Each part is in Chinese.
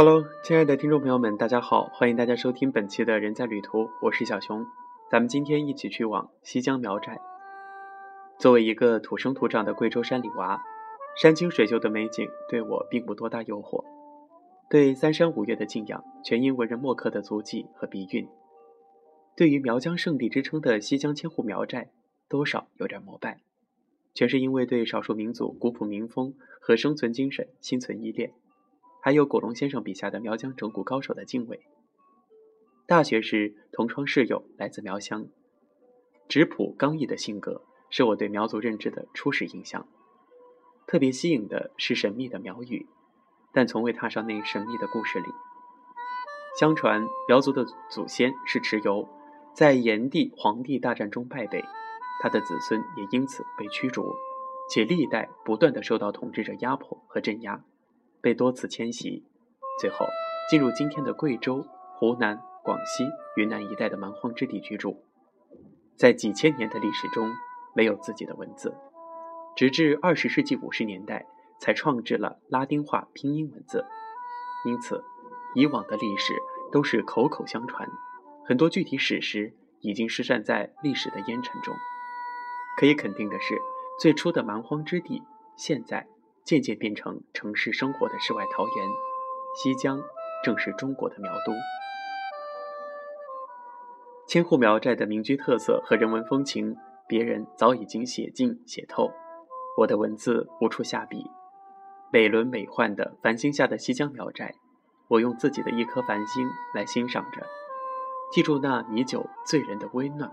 Hello，亲爱的听众朋友们，大家好，欢迎大家收听本期的人在旅途，我是小熊，咱们今天一起去往西江苗寨。作为一个土生土长的贵州山里娃，山清水秀的美景对我并不多大诱惑，对三山五岳的敬仰全因文人墨客的足迹和笔韵。对于苗疆圣地之称的西江千户苗寨，多少有点膜拜，全是因为对少数民族古朴民风和生存精神心存依恋。还有古龙先生笔下的苗疆整蛊高手的敬畏。大学时同窗室友来自苗乡，质朴刚毅的性格是我对苗族认知的初始印象。特别吸引的是神秘的苗语，但从未踏上那神秘的故事里。相传苗族的祖先是蚩尤，在炎帝黄帝大战中败北，他的子孙也因此被驱逐，且历代不断的受到统治者压迫和镇压。被多次迁徙，最后进入今天的贵州、湖南、广西、云南一带的蛮荒之地居住。在几千年的历史中，没有自己的文字，直至二十世纪五十年代才创制了拉丁化拼音文字。因此，以往的历史都是口口相传，很多具体史实已经失散在历史的烟尘中。可以肯定的是，最初的蛮荒之地，现在。渐渐变成城市生活的世外桃源，西江正是中国的苗都。千户苗寨的民居特色和人文风情，别人早已经写尽写透，我的文字无处下笔。美轮美奂的繁星下的西江苗寨，我用自己的一颗繁星来欣赏着，记住那米酒醉人的温暖，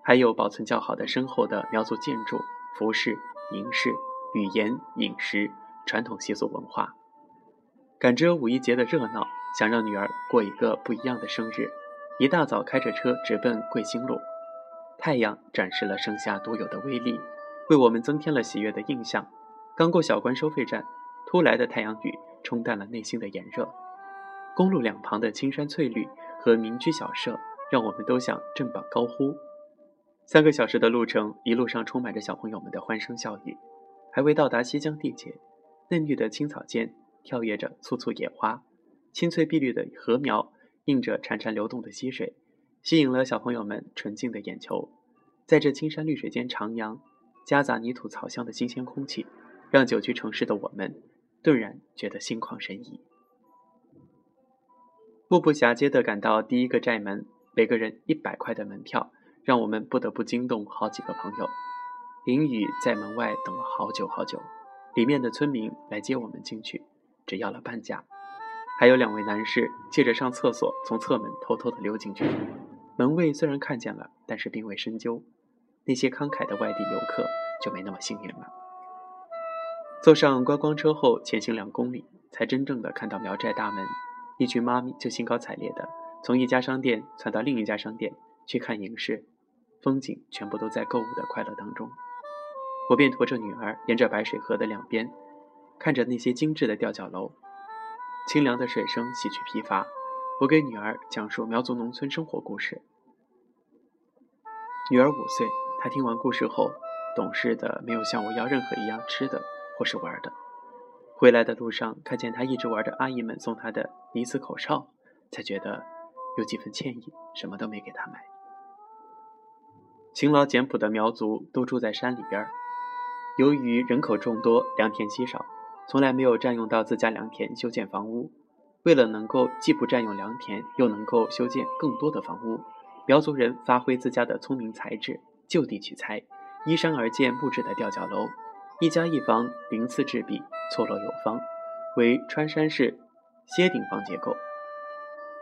还有保存较好的深厚的苗族建筑、服饰、银饰。语言、饮食、传统习俗、文化，赶着五一节的热闹，想让女儿过一个不一样的生日。一大早开着车直奔贵兴路，太阳展示了盛夏独有的威力，为我们增添了喜悦的印象。刚过小关收费站，突来的太阳雨冲淡了内心的炎热。公路两旁的青山翠绿和民居小舍，让我们都想振膀高呼。三个小时的路程，一路上充满着小朋友们的欢声笑语。还未到达西江地界，嫩绿的青草间跳跃着簇簇野花，青翠碧绿的禾苗映着潺潺流动的溪水，吸引了小朋友们纯净的眼球。在这青山绿水间徜徉，夹杂泥土草香的新鲜空气，让久居城市的我们顿然觉得心旷神怡。目不暇接地赶到第一个寨门，每个人一百块的门票，让我们不得不惊动好几个朋友。林雨在门外等了好久好久，里面的村民来接我们进去，只要了半价。还有两位男士借着上厕所，从侧门偷偷的溜进去。门卫虽然看见了，但是并未深究。那些慷慨的外地游客就没那么幸运了。坐上观光车后，前行两公里，才真正的看到苗寨大门。一群妈咪就兴高采烈的从一家商店窜到另一家商店去看银饰，风景全部都在购物的快乐当中。我便驮着女儿，沿着白水河的两边，看着那些精致的吊脚楼，清凉的水声洗去疲乏。我给女儿讲述苗族农村生活故事。女儿五岁，她听完故事后，懂事的没有向我要任何一样吃的或是玩的。回来的路上，看见她一直玩着阿姨们送她的呢子口哨，才觉得有几分歉意，什么都没给她买。勤劳简朴的苗族都住在山里边儿。由于人口众多，良田稀少，从来没有占用到自家良田修建房屋。为了能够既不占用良田，又能够修建更多的房屋，苗族人发挥自家的聪明才智，就地取材，依山而建木质的吊脚楼，一家一房，鳞次栉比，错落有方，为穿山式歇顶房结构。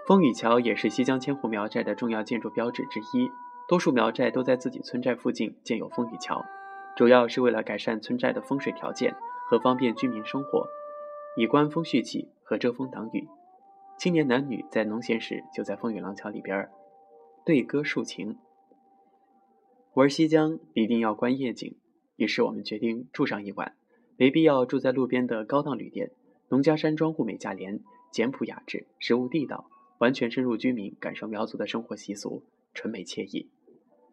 风雨桥也是西江千户苗寨的重要建筑标志之一，多数苗寨都在自己村寨附近建有风雨桥。主要是为了改善村寨的风水条件和方便居民生活，以观风续起和遮风挡雨。青年男女在农闲时就在风雨廊桥里边对歌抒情。玩西江一定要观夜景，于是我们决定住上一晚，没必要住在路边的高档旅店。农家山庄物美价廉，简朴雅致，食物地道，完全深入居民，感受苗族的生活习俗，纯美惬意。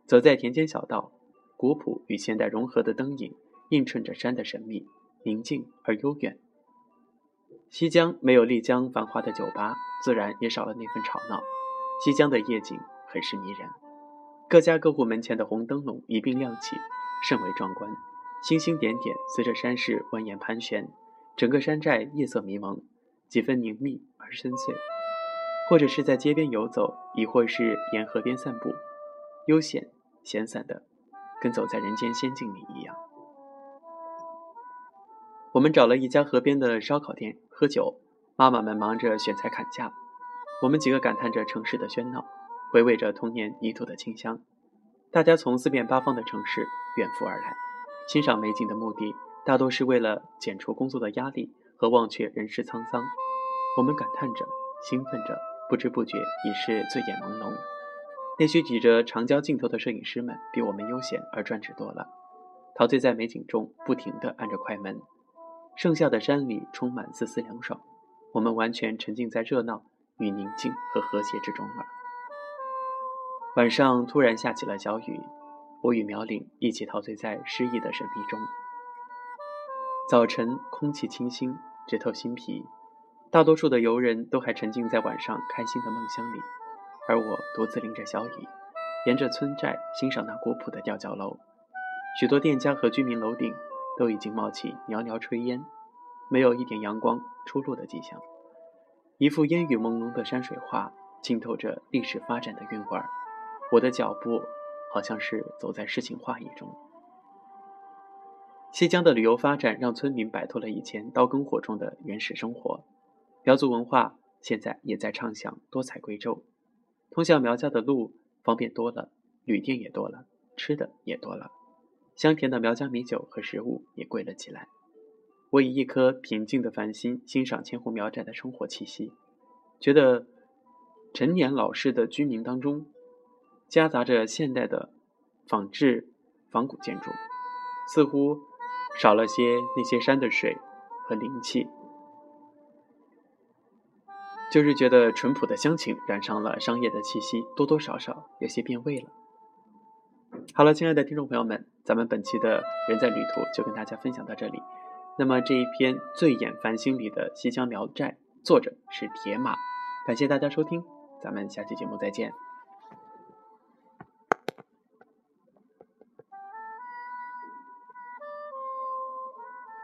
走在田间小道。古朴与现代融合的灯影，映衬着山的神秘、宁静而悠远。西江没有丽江繁华的酒吧，自然也少了那份吵闹。西江的夜景很是迷人，各家各户门前的红灯笼一并亮起，甚为壮观。星星点点随着山势蜿蜒盘旋，整个山寨夜色迷蒙，几分凝密而深邃。或者是在街边游走，亦或是沿河边散步，悠闲闲散的，跟走在人间仙境里一样。我们找了一家河边的烧烤店喝酒，妈妈们忙着选材砍价，我们几个感叹着城市的喧闹，回味着童年泥土的清香。大家从四面八方的城市远赴而来，欣赏美景的目的大多是为了减除工作的压力和忘却人世沧桑。我们感叹着，兴奋着。不知不觉已是醉眼朦胧，那些举着长焦镜头的摄影师们比我们悠闲而专职多了，陶醉在美景中，不停地按着快门。盛夏的山里充满丝丝凉爽，我们完全沉浸在热闹与宁静和和谐之中了。晚上突然下起了小雨，我与苗岭一起陶醉在诗意的神秘中。早晨空气清新，直透心脾。大多数的游人都还沉浸在晚上开心的梦乡里，而我独自淋着小雨，沿着村寨欣赏那古朴的吊脚楼。许多店家和居民楼顶都已经冒起袅袅炊烟，没有一点阳光出露的迹象。一幅烟雨朦胧的山水画，浸透着历史发展的韵味儿。我的脚步好像是走在诗情画意中。西江的旅游发展让村民摆脱了以前刀耕火种的原始生活。苗族文化现在也在畅想多彩贵州，通向苗家的路方便多了，旅店也多了，吃的也多了，香甜的苗家米酒和食物也贵了起来。我以一颗平静的凡心欣赏千户苗寨的生活气息，觉得陈年老式的居民当中，夹杂着现代的仿制仿古建筑，似乎少了些那些山的水和灵气。就是觉得淳朴的乡情染上了商业的气息，多多少少有些变味了。好了，亲爱的听众朋友们，咱们本期的人在旅途就跟大家分享到这里。那么这一篇《醉眼繁星》里的西江苗寨，作者是铁马。感谢大家收听，咱们下期节目再见。